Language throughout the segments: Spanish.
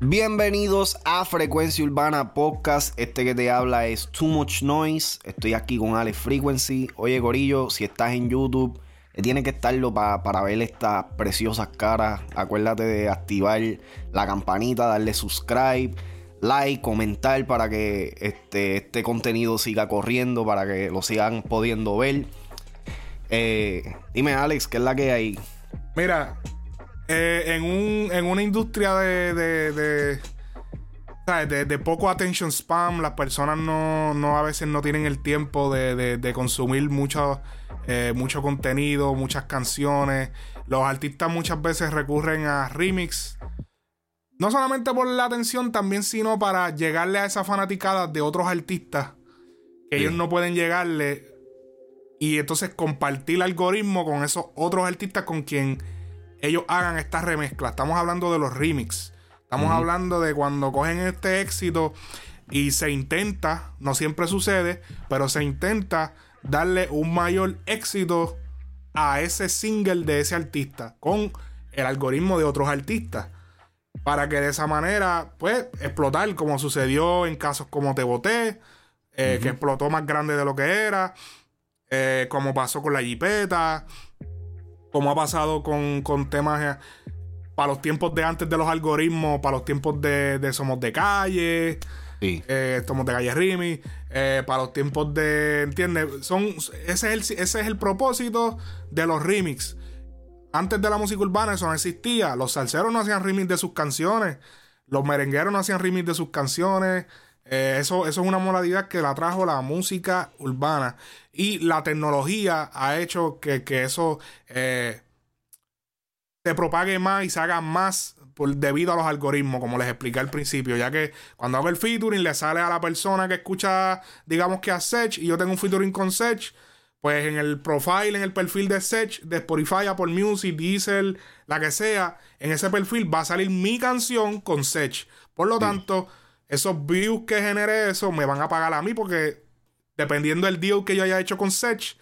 Bienvenidos a Frecuencia Urbana Podcast. Este que te habla es Too Much Noise. Estoy aquí con Alex Frequency. Oye, Gorillo, si estás en YouTube, tienes que estarlo para ver estas preciosas caras. Acuérdate de activar la campanita, darle subscribe, like, comentar para que este, este contenido siga corriendo, para que lo sigan pudiendo ver. Eh, dime, Alex, ¿qué es la que hay? Mira, eh, en, un, en una industria de, de, de, poco attention spam, las personas no, no, a veces no tienen el tiempo de, consumir mucho, eh, mucho contenido, muchas canciones. Los artistas muchas veces recurren a remix. No solamente por la atención, también sino para llegarle a esa fanaticada de otros artistas que ellos no pueden llegarle. Y entonces compartir el algoritmo con esos otros artistas con quien ellos hagan esta remezcla. Estamos hablando de los remix. Estamos hablando de cuando cogen este éxito y se intenta, no siempre sucede, pero se intenta darle un mayor éxito a ese single de ese artista con el algoritmo de otros artistas. Para que de esa manera, pues, explotar, como sucedió en casos como Te Boté, eh, que explotó más grande de lo que era, eh, como pasó con la Jipeta, como ha pasado con, temas eh, para los tiempos de antes de los algoritmos, para los tiempos de, Somos de Calle, eh, Somos de Calle Rimi, eh, para los tiempos de, ¿entiendes? Son, ese, es el, ese es el propósito de los remix. Antes de la música urbana eso no existía. Los salseros no hacían remix de sus canciones. Los merengueros no hacían remix de sus canciones. Eh, eso, eso es una modalidad que la trajo la música urbana. Y la tecnología ha hecho que, eso eh, se propague más y se haga más por, debido a los algoritmos, como les expliqué al principio. Ya que cuando hago el featuring le sale a la persona que escucha, digamos que a Sech, y yo tengo un featuring con Sech. Pues en el profile, en el perfil de Sech, de Spotify, Apple Music, Diesel, la que sea, en ese perfil va a salir mi canción con Sech. Por lo tanto, esos views que genere eso me van a pagar a mí porque dependiendo del deal que yo haya hecho con Sech,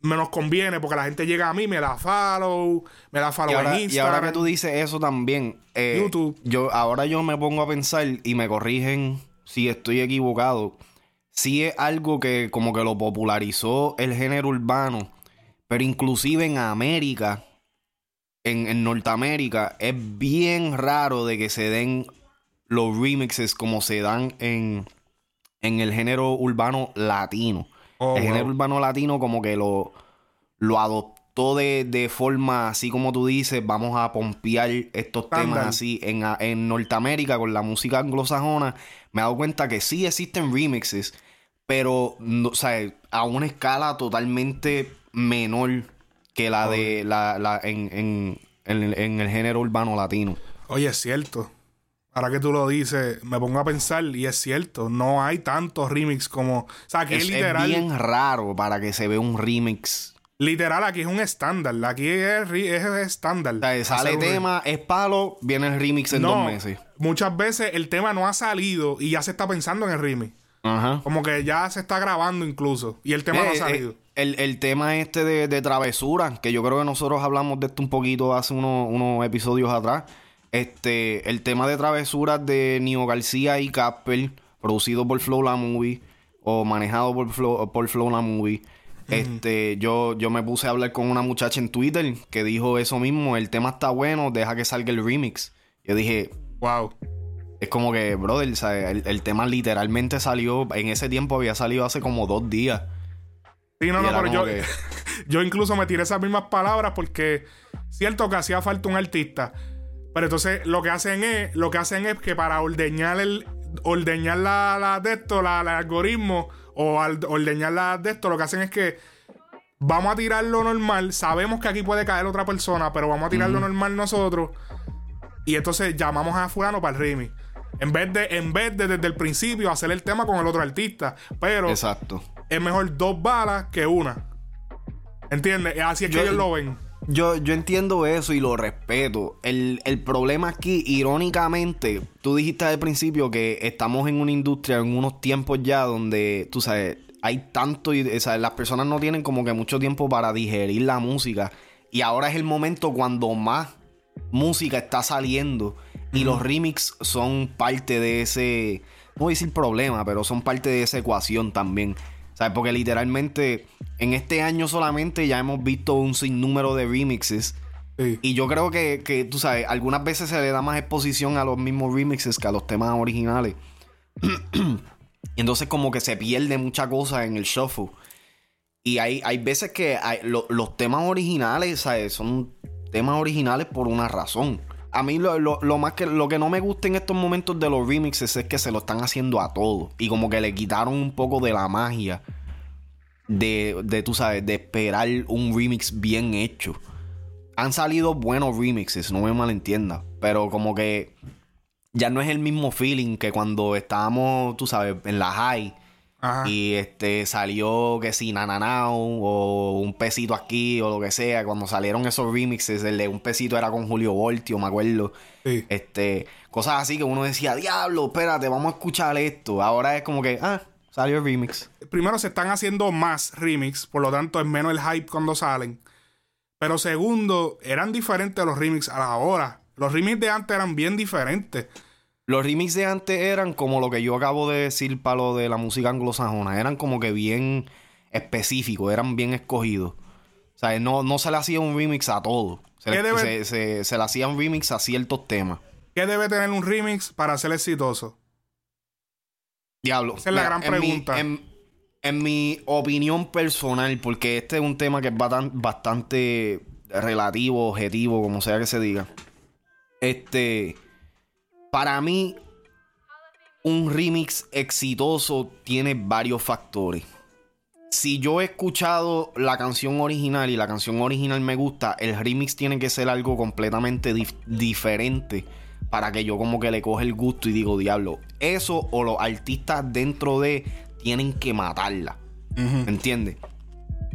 me nos conviene porque la gente llega a mí, me da follow, me da follow en Instagram. Y ahora que tú dices eso también, eh, YouTube. Yo, ahora yo me pongo a pensar y me corrigen si estoy equivocado. Si es algo que como que lo popularizó el género urbano, pero inclusive en América, en, en Norteamérica, es bien raro de que se den los remixes como se dan en, en el género urbano latino. Oh, el género urbano latino como que lo, lo adoptó de, forma así como tú dices, vamos a pompear estos temas así en, en Norteamérica con la música anglosajona. Me he dado cuenta que sí existen remixes, pero o sea, a una escala totalmente menor que la de la, la en, en, en el género urbano latino. Oye, es cierto ahora que tú lo dices, me pongo a pensar y es cierto, no hay tantos remix como... O sea, aquí es, literal... Es bien raro para que se vea un remix. Literal, aquí es un estándar. Aquí es, estándar. O sea, sale tema, es palo, viene el remix en dos meses. Muchas veces el tema no ha salido y ya se está pensando en el remix. Ajá. Como que ya se está grabando incluso. Y el tema no ha eh, eh, salido. el, tema este de, travesura, que yo creo que nosotros hablamos de esto un poquito hace unos episodios atrás. Este, el tema de travesuras de Nio García y Casper, producido por Flow La Movie o manejado por Flow, por Flow La Movie. Este, yo, yo me puse a hablar con una muchacha en Twitter que dijo eso mismo, el tema está bueno, deja que salga el remix. Yo dije, wow. Es como que, brother, El, tema literalmente salió, en ese tiempo había salido hace como dos días. Sí, no, no, pero yo, yo incluso me tiré esas mismas palabras porque cierto que hacía falta un artista pero entonces lo que hacen es, lo que hacen es que para ordeñar el, ordeñar la, de esto, la, el algoritmo, o al ordeñar la de esto, lo que hacen es que vamos a tirar lo normal. Sabemos que aquí puede caer otra persona, pero vamos a tirar lo normal nosotros. Y entonces llamamos a fulano para el remix. En vez de, en vez de desde el principio hacer el tema con el otro artista. Pero Exacto. es mejor dos balas que una. ¿Entiendes? Así es que ellos lo ven. Yo, yo entiendo eso y lo respeto. El, problema aquí, irónicamente, tú dijiste al principio que estamos en una industria, en unos tiempos ya donde, tú sabes, hay tanto, y, o sea, las personas no tienen como que mucho tiempo para digerir la música. Y ahora es el momento cuando más música está saliendo y los remix son parte de ese, no voy a decir problema, pero son parte de esa ecuación también. ¿Sabes? Porque literalmente en este año solamente ya hemos visto un sinnúmero de remixes. Y yo creo que, que, tú sabes, algunas veces se le da más exposición a los mismos remixes que a los temas originales. y entonces como que se pierde mucha cosa en el shuffle. Y hay, hay veces que los temas originales, ¿sabes? Son temas originales por una razón. A mí lo, más que lo que no me gusta en estos momentos de los remixes es que se lo están haciendo a todo. Y como que le quitaron un poco de la magia de, de tú sabes, de esperar un remix bien hecho. Han salido buenos remixes, no me malentienda. Pero como que ya no es el mismo feeling que cuando estábamos, tú sabes, en la high y este salió que si Nananao o un pesito aquí o lo que sea. Cuando salieron esos remixes, el de un pesito era con Julio Voltio, me acuerdo. Este, cosas así que uno decía, diablo, espérate, vamos a escuchar esto. Ahora es como que, ah, salió el remix. Primero se están haciendo más remix, por lo tanto es menos el hype cuando salen. Pero segundo, eran diferentes los remix a la hora. Los remix de antes eran bien diferentes. Los remixes de antes eran como lo que yo acabo de decir para lo de la música anglosajona. Eran como que bien específicos, eran bien escogidos. O sea, no, no se le hacía un remix a todo. Se, le, se, le hacía un remix a ciertos temas. ¿Qué debe tener un remix para ser exitoso? Diablo. Esa es la gran pregunta. en, mi opinión personal, porque este es un tema que es bastante relativo, objetivo, como sea que se diga. Este para mí, un remix exitoso tiene varios factores. Si yo he escuchado la canción original y la canción original me gusta, el remix tiene que ser algo completamente diferente para que yo como que le coge el gusto y digo, diablo, eso o los artistas dentro de tienen que matarla. ¿Me ¿Entiendes?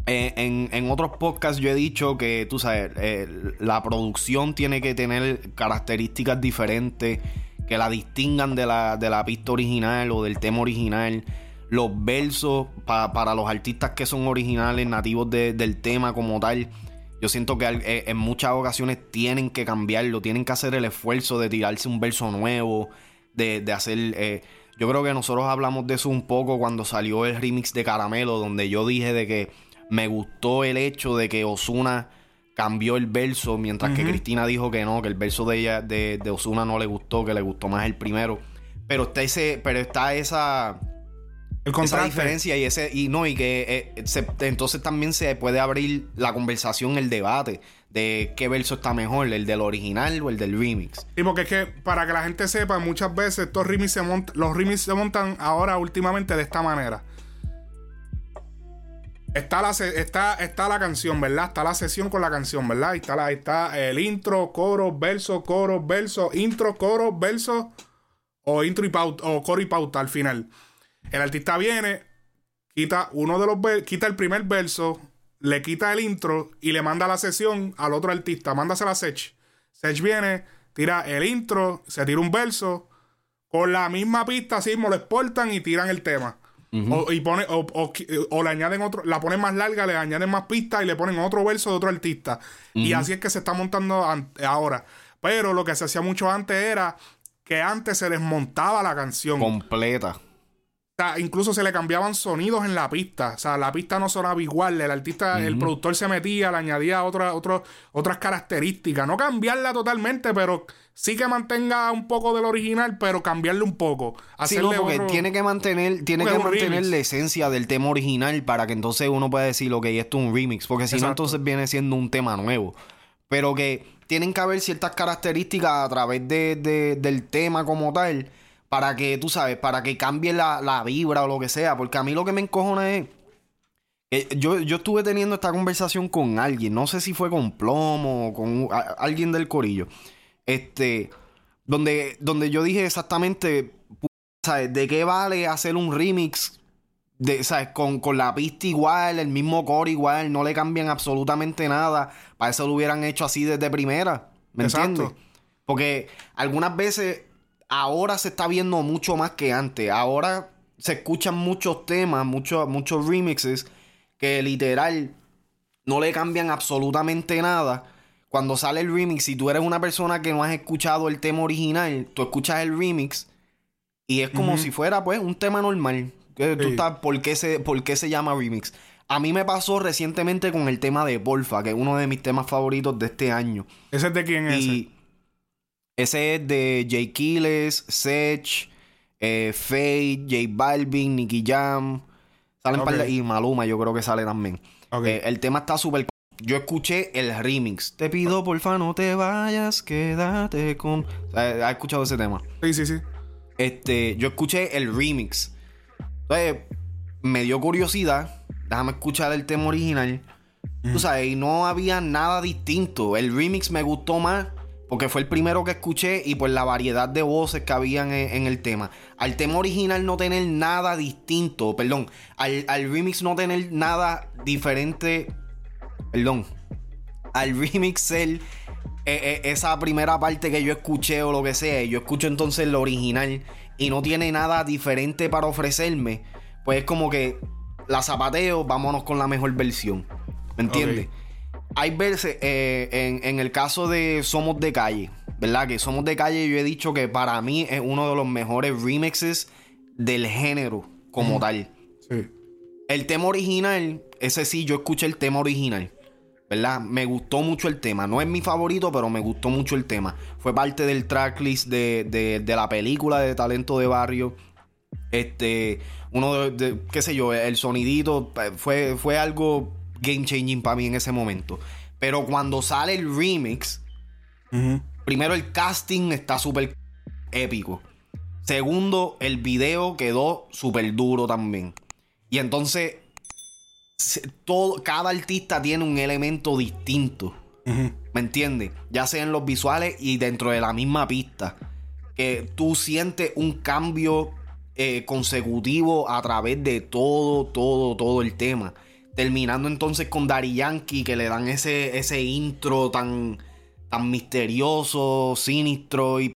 Eh, en, otros podcasts yo he dicho que, tú sabes, eh, la producción tiene que tener características diferentes que la distingan de la, de la pista original o del tema original. Los versos para los artistas que son originales, nativos del tema como tal. Yo siento que eh, en muchas ocasiones tienen que cambiarlo, tienen que hacer el esfuerzo de tirarse un verso nuevo, de, hacer... Eh, yo creo que nosotros hablamos de eso un poco cuando salió el remix de Caramelo, donde yo dije de que me gustó el hecho de que Osuna cambió el verso, mientras que Cristina dijo que no, que el verso de ella, de, de Osuna no le gustó, que le gustó más el primero. Pero está ese, pero está esa, esa diferencia y ese, y no, y que eh, entonces también se puede abrir la conversación, el debate de qué verso está mejor, el del original o el del remix. Y porque es que, para que la gente sepa, muchas veces estos remix se montan, los remix se montan ahora últimamente de esta manera. Está la, está, está la canción, ¿verdad? Está la sesión con la canción, ¿verdad? Está, la, está el intro, coro, verso, coro, verso, intro, coro, verso o intro y pauta, o coro y pauta al final. El artista viene, quita uno de los quita el primer verso, le quita el intro y le manda la sesión al otro artista, mándasela a Sech. Sech viene, tira el intro, se tira un verso, con la misma pista así lo exportan y tiran el tema o, y pone, o, le añaden otro, la ponen más larga, le añaden más pistas y le ponen otro verso de otro artista. Y así es que se está montando ahora. Pero lo que se hacía mucho antes era que antes se desmontaba la canción. Completa. O sea, incluso se le cambiaban sonidos en la pista. O sea, la pista no sonaba igual. El artista, el productor se metía, le añadía otra, otras características. No cambiarla totalmente, pero sí que mantenga un poco del original, pero cambiarle un poco. Sí, porque tiene que mantener, tiene que mantener la esencia del tema original para que entonces uno pueda decir, ok, esto es un remix. Porque si no, entonces viene siendo un tema nuevo. Pero que tienen que haber ciertas características a través de, del tema como tal para que, tú sabes, para que cambie la, vibra o lo que sea. Porque a mí lo que me encojona es. yo, yo estuve teniendo esta conversación con alguien, no sé si fue con Plomo o con alguien del corillo. Este. Donde, donde yo dije exactamente. ¿Sabes? ¿De qué vale hacer un remix? De, ¿sabes? Con, con la pista igual, el mismo core igual, no le cambian absolutamente nada. Para eso lo hubieran hecho así desde primera. ¿Me entiendes? Porque algunas veces ahora se está viendo mucho más que antes. Ahora se escuchan muchos temas, muchos, muchos remixes que literal no le cambian absolutamente nada. Cuando sale el remix, si tú eres una persona que no has escuchado el tema original, tú escuchas el remix y es como si fuera pues un tema normal. Tú estás, ¿por, qué se, ¿Por qué se llama remix? A mí me pasó recientemente con el tema de Porfa, que es uno de mis temas favoritos de este año. ¿Ese es de quién es? ese? Ese es de Jay Kiles, Sech, eh, Faye, J Balvin, Nicky Jam. Salen y Maluma, yo creo que sale también. Eh, el tema está súper. Yo escuché el remix. Te pido, porfa, no te vayas, quédate con. ¿Has escuchado ese tema? Sí, sí, sí. Este, yo escuché el remix. Entonces, me dio curiosidad. Déjame escuchar el tema original. Tú sabes, y no había nada distinto. El remix me gustó más porque fue el primero que escuché y por la variedad de voces que habían en, el tema. Al tema original no tener nada distinto, perdón, al, remix no tener nada diferente, perdón, al remix ser eh, eh, esa primera parte que yo escuché o lo que sea, yo escucho entonces el original y no tiene nada diferente para ofrecerme, pues es como que la zapateo, vámonos con la mejor versión. ¿Me entiendes? Hay veces, eh, en, el caso de Somos de Calle, ¿verdad? Que Somos de Calle, yo he dicho que para mí es uno de los mejores remixes del género como tal. Sí. El tema original, ese sí, yo escuché el tema original. ¿Verdad? Me gustó mucho el tema. No es mi favorito, pero me gustó mucho el tema. Fue parte del tracklist de, de, la película de Talento de Barrio. Este, uno de, qué sé yo, el sonidito eh, fue, fue algo game changing para mí en ese momento. Pero cuando sale el remix, primero el casting está súper épico. Segundo, el video quedó súper duro también. Y entonces, todo, cada artista tiene un elemento distinto. ¿Me entiendes? Ya sea en los visuales y dentro de la misma pista. Que tú sientes un cambio eh, consecutivo a través de todo, todo, todo el tema. Terminando entonces con Dari Yankee, que le dan ese, ese intro tan, tan misterioso, sinistro y...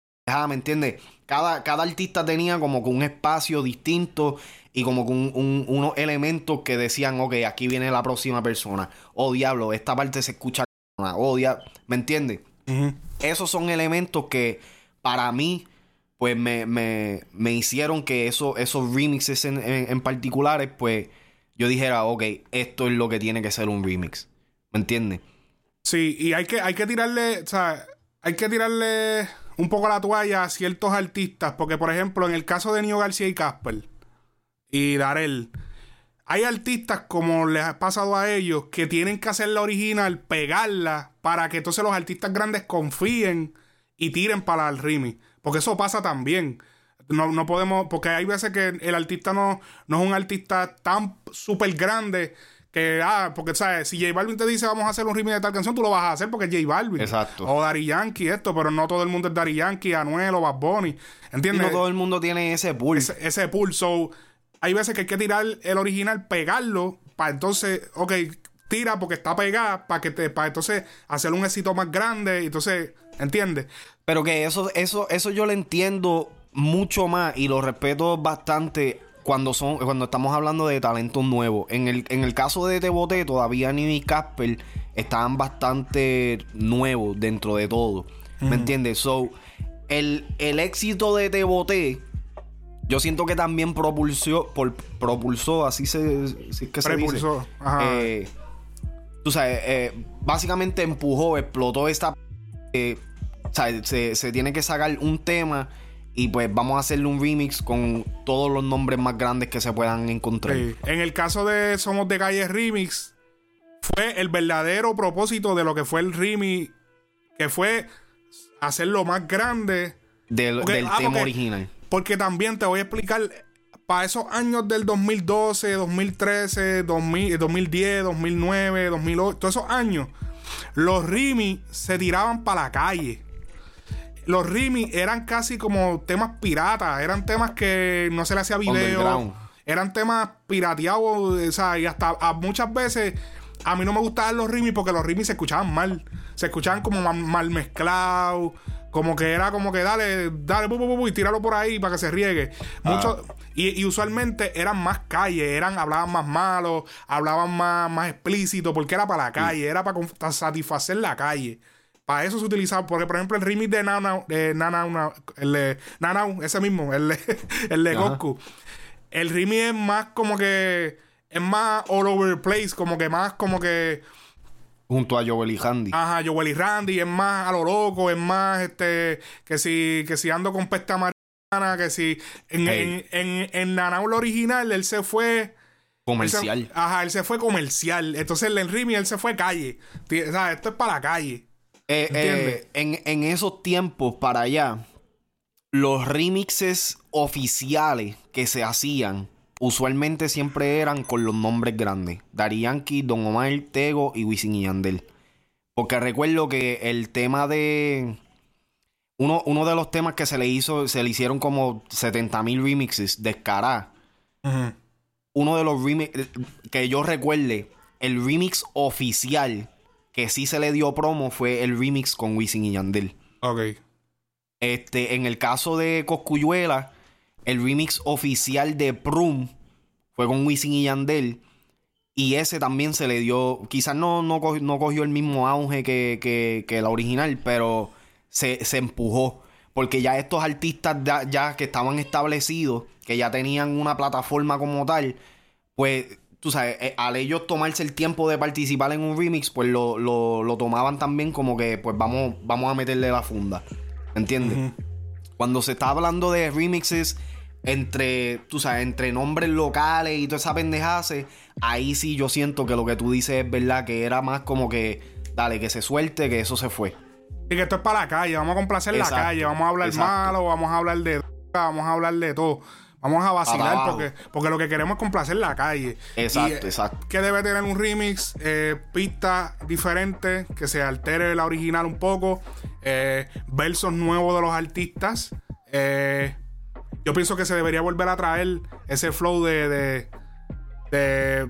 ¿Me entiendes? Cada, cada, artista tenía como que un espacio distinto y como con unos elementos que decían, ok, aquí viene la próxima persona. Oh, diablo, esta parte se escucha. Oh, diablo. ¿Me entiendes? Esos son elementos que para mí, pues me, me, me hicieron que eso, esos remixes en, en particulares, pues yo dijera, ok, esto es lo que tiene que ser un remix. ¿Me entiendes? Sí, y hay que, hay que tirarle, o sea, hay que tirarle un poco la toalla a ciertos artistas, porque por ejemplo, en el caso de Nio García y Casper y Darel, hay artistas como les ha pasado a ellos que tienen que hacer la original, pegarla, para que entonces los artistas grandes confíen y tiren para el remix. Porque eso pasa también. No, no podemos, porque hay veces que el artista no, no es un artista tan súper grande que, ah, porque, ¿sabes? Si J Balvin te dice vamos a hacer un remix de tal canción, tú lo vas a hacer porque es J Balvin. Exacto. O Dari Yankee, esto, pero no todo el mundo es Dari Yankee, Anuel o Bad Bunny. ¿Entiendes? no todo el mundo tiene ese pulso. Ese, ese pulso. Hay veces que hay que tirar el original, pegarlo, para entonces, ok, tira porque está pegada, para que te, para entonces hacer un éxito más grande, entonces, ¿entiendes? Pero que eso, eso, eso yo lo entiendo mucho más y lo respeto bastante cuando son cuando estamos hablando de talentos nuevos. En el, en el caso de Te todavía Nini y Casper estaban bastante nuevos dentro de todo. ¿Me entiendes? So, el, el éxito de Te yo siento que también propulsó, por, propulsó, así se, que se dice. Eh, tú sabes, eh, básicamente empujó, explotó esta... Eh, o sea, se, se tiene que sacar un tema y pues vamos a hacerle un remix con todos los nombres más grandes que se puedan encontrar. En el caso de Somos de Calle Remix, fue el verdadero propósito de lo que fue el remix, que fue hacerlo más grande del, del ah, tema original. Porque también te voy a explicar, para esos años del 2012, 2013, 2010, 2009, 2008, todos esos años, los remix se tiraban para la calle los remix eran casi como temas piratas, eran temas que no se le hacía video, eran temas pirateados, o sea, y hasta muchas veces a mí no me gustaban los remix porque los remix se escuchaban mal, se escuchaban como mal, mezclados, Como que era como que dale, dale, bu, bu, bu, y tíralo por ahí para que se riegue. Mucho, y, usualmente eran más calles, eran, hablaban más malo, hablaban más, más explícito, porque era para la calle, era para satisfacer la calle. Para eso se utilizaba, porque por ejemplo el remix de Nana, de Nana, el de Nanau, ese mismo, el de, el de Goku. El remix es más como que, es más all over the place, como que más como que Junto a Joel y Randy. Ajá, Joel y Randy, es más a lo loco, es más este que si, que si ando con pesta mariana, que si en, en, en, en original él se fue comercial. ajá, él se fue comercial. Entonces en Rimi él se fue calle. O sea, esto es para la calle. Eh, eh, en, en esos tiempos para allá, los remixes oficiales que se hacían usualmente siempre eran con los nombres grandes. Dari Yankee, Don Omar, Tego y Wisin y Yandel. Porque recuerdo que el tema de... Uno, uno de los temas que se le hizo, se le hicieron como 70 mil remixes de Uno de los remixes que yo recuerde, el remix oficial que sí se le dio promo fue el remix con Wisin y Yandel. Ok. Este, en el caso de Coscuyuela, el remix oficial de Prum fue con Wisin y Yandel. Y ese también se le dio, quizás no, no, cogió, el mismo auge que, la original, pero se, empujó. Porque ya estos artistas ya, que estaban establecidos, que ya tenían una plataforma como tal, pues tú sabes, eh, al ellos tomarse el tiempo de participar en un remix, pues lo, lo, tomaban también como que, pues vamos, vamos a meterle la funda. ¿Entiendes? Cuando se está hablando de remixes entre, tú sabes, entre nombres locales y toda esa pendejase, ahí sí yo siento que lo que tú dices es verdad, que era más como que, dale, que se suelte, que eso se fue. Y que esto es para la calle, vamos a complacer la calle, vamos a hablar malo, vamos a hablar de vamos a hablar de todo. Vamos a vacilar porque, porque lo que queremos es complacer la calle. Exacto, exacto. Que debe tener un remix, eh, pista diferente, que se altere la original un poco, eh, versos nuevos de los artistas. Eh, yo pienso que se debería volver a traer ese flow de. de,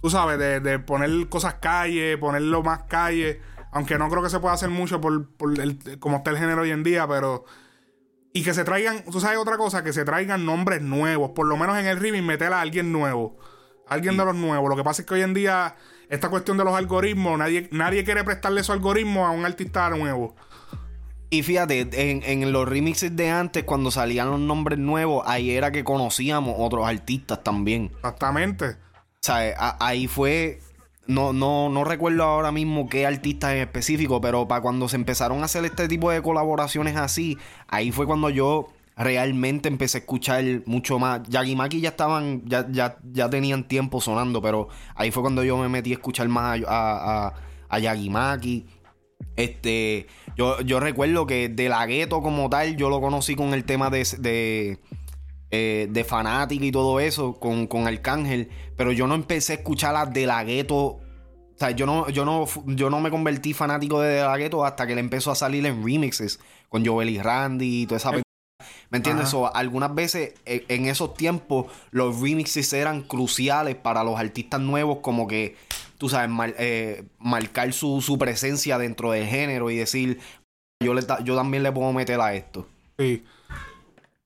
tú sabes, de, poner cosas calle, ponerlo más calle. Aunque no creo que se pueda hacer mucho por, el, como está el género hoy en día, pero. Y que se traigan, tú sabes otra cosa, que se traigan nombres nuevos. Por lo menos en el remix meter a alguien nuevo. Alguien de los nuevos. Lo que pasa es que hoy en día, esta cuestión de los algoritmos, nadie, nadie quiere prestarle esos algoritmos a un artista nuevo. Y fíjate, en, los remixes de antes, cuando salían los nombres nuevos, ahí era que conocíamos otros artistas también. Exactamente. O sea, ahí fue. No, no, no recuerdo ahora mismo qué artista en específico, pero para cuando se empezaron a hacer este tipo de colaboraciones así, ahí fue cuando yo realmente empecé a escuchar mucho más. Yagimaki ya estaban, ya, ya, ya tenían tiempo sonando, pero ahí fue cuando yo me metí a escuchar más a, a, a Yagimaki. Este, yo, yo recuerdo que de la gueto como tal, yo lo conocí con el tema de, eh, de fanática y todo eso, con, con Arcángel, pero yo no empecé a escuchar las de la gueto. O sea, yo no, yo no, yo no me convertí fanático de, la gueto hasta que le empezó a salir en remixes con Joel y Randy y toda esa ¿Me entiendes? O algunas veces e, en esos tiempos los remixes eran cruciales para los artistas nuevos, como que tú sabes, eh, marcar su, su, presencia dentro del género y decir, yo, le, yo también le puedo meter a esto. Sí.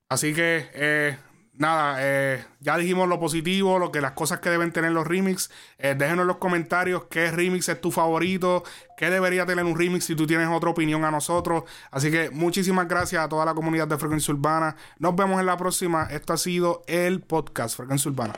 Así que, eh, nada, eh, ya dijimos lo positivo, lo que las cosas que deben tener los remix. déjenos en los comentarios qué remix es tu favorito, qué debería tener un remix si tú tienes otra opinión a nosotros. Así que muchísimas gracias a toda la comunidad de Frecuencia Urbana. Nos vemos en la próxima. Esto ha sido el podcast Frecuencia Urbana.